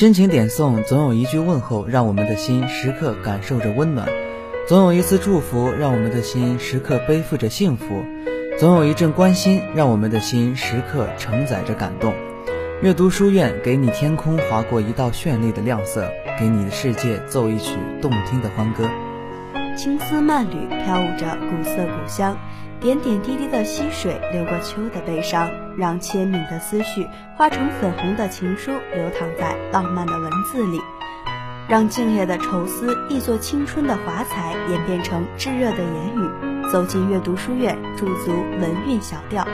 真情点送，总有一句问候让我们的心时刻感受着温暖；总有一丝祝福让我们的心时刻背负着幸福；总有一阵关心让我们的心时刻承载着感动。阅读书院，给你天空划过一道绚丽的亮色，给你的世界奏一曲动听的欢歌。青丝漫缕，飘舞着古色古香。点点滴滴的溪水流过秋的悲伤，让千敏的思绪化成粉红的情书，流淌在浪漫的文字里，让静夜的愁思一作青春的华彩，演变成炙热的言语。走进阅读书院，驻足文韵小调，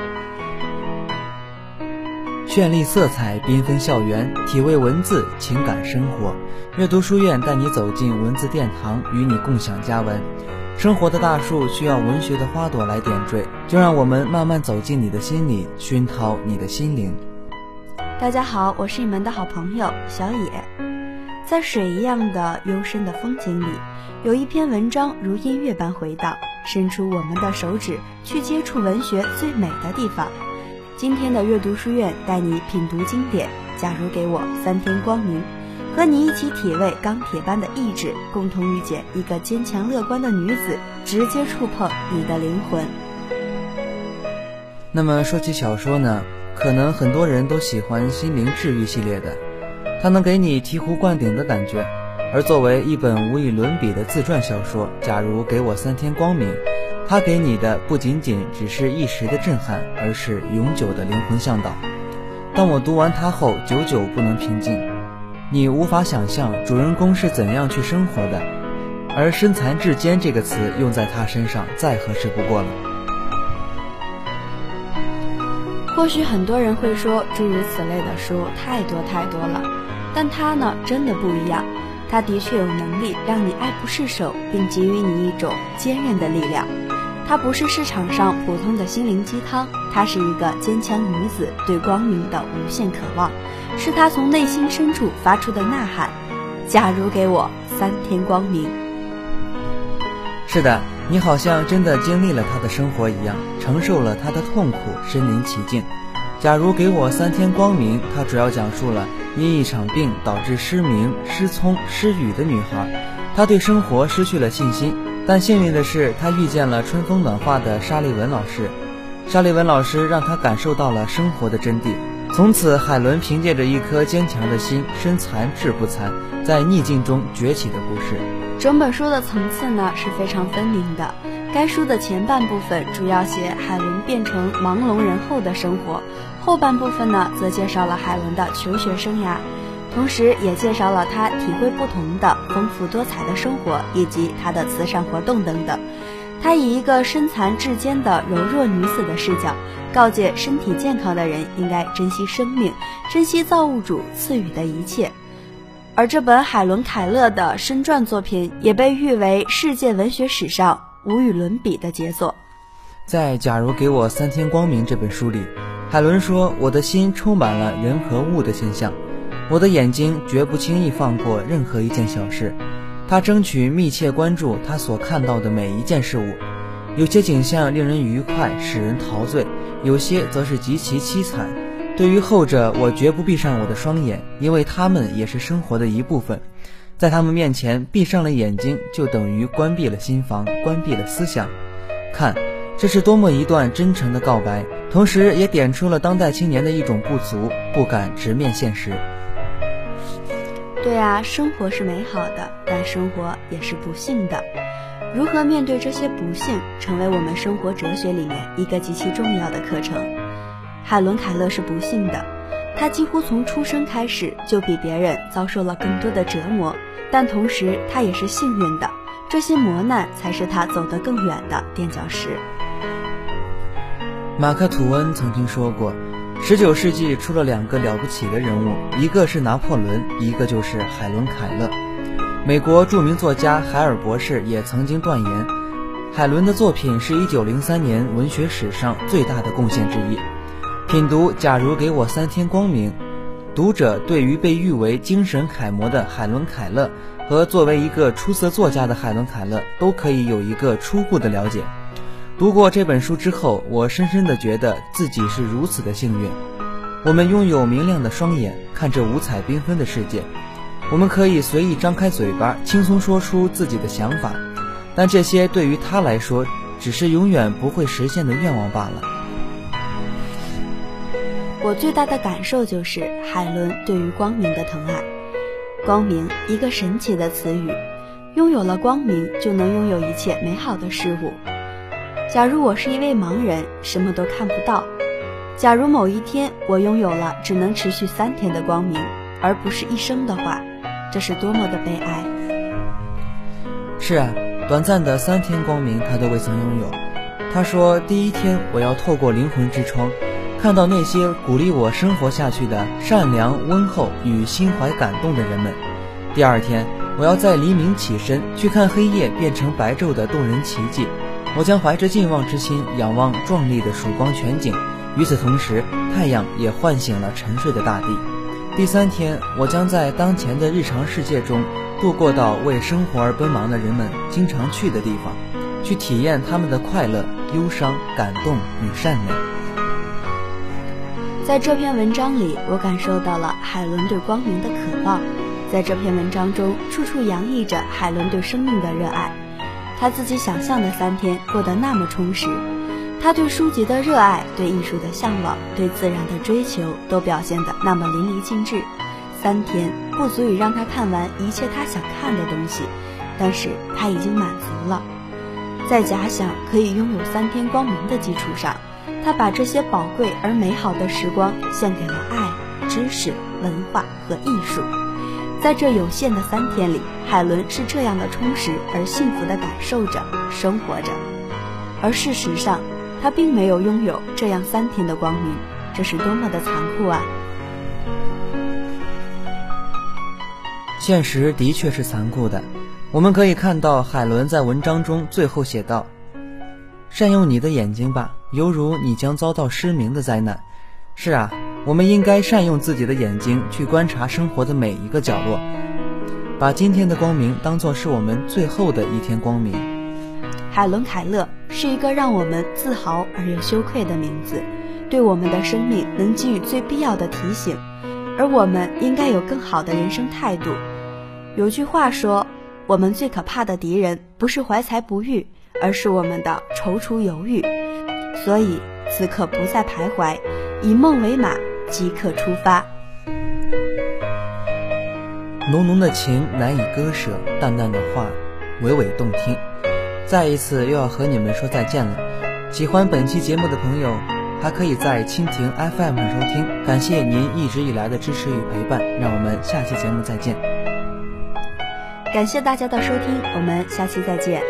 绚丽色彩缤纷校园，体味文字情感生活。阅读书院带你走进文字殿堂，与你共享佳文。生活的大树需要文学的花朵来点缀，就让我们慢慢走进你的心里，熏陶你的心灵。大家好，我是你们的好朋友小野。在水一样的幽深的风景里，有一篇文章如音乐般回荡，伸出我们的手指去接触文学最美的地方。今天的阅读书院带你品读经典。假如给我三天光明。和你一起体味钢铁般的意志，共同遇见一个坚强乐观的女子，直接触碰你的灵魂。那么说起小说呢，可能很多人都喜欢心灵治愈系列的，它能给你醍醐灌顶的感觉。而作为一本无与伦比的自传小说，假如给我三天光明，它给你的不仅仅只是一时的震撼，而是永久的灵魂向导。当我读完它后，久久不能平静。你无法想象主人公是怎样去生活的，而“身残志坚”这个词用在他身上再合适不过了。或许很多人会说，诸如此类的书太多太多了，但他呢，真的不一样。他的确有能力让你爱不释手，并给予你一种坚韧的力量。它不是市场上普通的心灵鸡汤，它是一个坚强女子对光明的无限渴望，是她从内心深处发出的呐喊。假如给我三天光明，是的，你好像真的经历了她的生活一样，承受了她的痛苦，身临其境。假如给我三天光明，它主要讲述了因一场病导致失明、失聪、失语的女孩，她对生活失去了信心。但幸运的是，他遇见了春风暖化的沙利文老师。沙利文老师让他感受到了生活的真谛。从此，海伦凭借着一颗坚强的心，身残志不残，在逆境中崛起的故事。整本书的层次呢是非常分明的。该书的前半部分主要写海伦变成盲聋人后的生活，后半部分呢则介绍了海伦的求学生涯。同时，也介绍了他体会不同的丰富多彩的生活，以及他的慈善活动等等。他以一个身残志坚的柔弱女子的视角，告诫身体健康的人应该珍惜生命，珍惜造物主赐予的一切。而这本海伦·凯勒的身传作品，也被誉为世界文学史上无与伦比的杰作。在《假如给我三天光明》这本书里，海伦说：“我的心充满了人和物的现象。”我的眼睛绝不轻易放过任何一件小事，他争取密切关注他所看到的每一件事物。有些景象令人愉快，使人陶醉；有些则是极其凄惨。对于后者，我绝不闭上我的双眼，因为他们也是生活的一部分。在他们面前，闭上了眼睛，就等于关闭了心房，关闭了思想。看，这是多么一段真诚的告白，同时也点出了当代青年的一种不足，不敢直面现实。对啊，生活是美好的，但生活也是不幸的。如何面对这些不幸，成为我们生活哲学里面一个极其重要的课程。海伦·凯勒是不幸的，他几乎从出生开始就比别人遭受了更多的折磨，但同时他也是幸运的，这些磨难才是他走得更远的垫脚石。马克·吐温曾经说过。十九世纪出了两个了不起的人物，一个是拿破仑，一个就是海伦·凯勒。美国著名作家海尔博士也曾经断言，海伦的作品是一九零三年文学史上最大的贡献之一。品读《假如给我三天光明》，读者对于被誉为精神楷模的海伦·凯勒和作为一个出色作家的海伦·凯勒都可以有一个初步的了解。读过这本书之后，我深深的觉得自己是如此的幸运。我们拥有明亮的双眼，看着五彩缤纷的世界。我们可以随意张开嘴巴，轻松说出自己的想法，但这些对于他来说，只是永远不会实现的愿望罢了。我最大的感受就是海伦对于光明的疼爱。光明，一个神奇的词语，拥有了光明，就能拥有一切美好的事物。假如我是一位盲人，什么都看不到；假如某一天我拥有了只能持续三天的光明，而不是一生的话。这是多么的悲哀！是啊，短暂的三天光明，他都未曾拥有。他说：“第一天，我要透过灵魂之窗，看到那些鼓励我生活下去的善良、温厚与心怀感动的人们。第二天，我要在黎明起身，去看黑夜变成白昼的动人奇迹。我将怀着敬望之心，仰望壮丽的曙光全景。与此同时，太阳也唤醒了沉睡的大地。”第三天，我将在当前的日常世界中度过到为生活而奔忙的人们经常去的地方，去体验他们的快乐、忧伤、感动与善良。在这篇文章里，我感受到了海伦对光明的渴望。在这篇文章中，处处洋溢着海伦对生命的热爱。他自己想象的三天过得那么充实。他对书籍的热爱，对艺术的向往，对自然的追求，都表现得那么淋漓尽致。三天不足以让他看完一切他想看的东西，但是他已经满足了。在假想可以拥有三天光明的基础上，他把这些宝贵而美好的时光献给了爱、知识、文化和艺术。在这有限的三天里，海伦是这样的充实而幸福地感受着生活着，而事实上。他并没有拥有这样三天的光明，这是多么的残酷啊！现实的确是残酷的。我们可以看到，海伦在文章中最后写道：“善用你的眼睛吧，犹如你将遭到失明的灾难。”是啊，我们应该善用自己的眼睛去观察生活的每一个角落，把今天的光明当作是我们最后的一天光明。海伦·凯勒。是一个让我们自豪而又羞愧的名字，对我们的生命能给予最必要的提醒，而我们应该有更好的人生态度。有句话说，我们最可怕的敌人不是怀才不遇，而是我们的踌躇犹豫。所以此刻不再徘徊，以梦为马，即刻出发。浓浓的情难以割舍，淡淡的话娓娓动听。再一次又要和你们说再见了。喜欢本期节目的朋友，还可以在蜻蜓 FM 上收听。感谢您一直以来的支持与陪伴，让我们下期节目再见。感谢大家的收听，我们下期再见。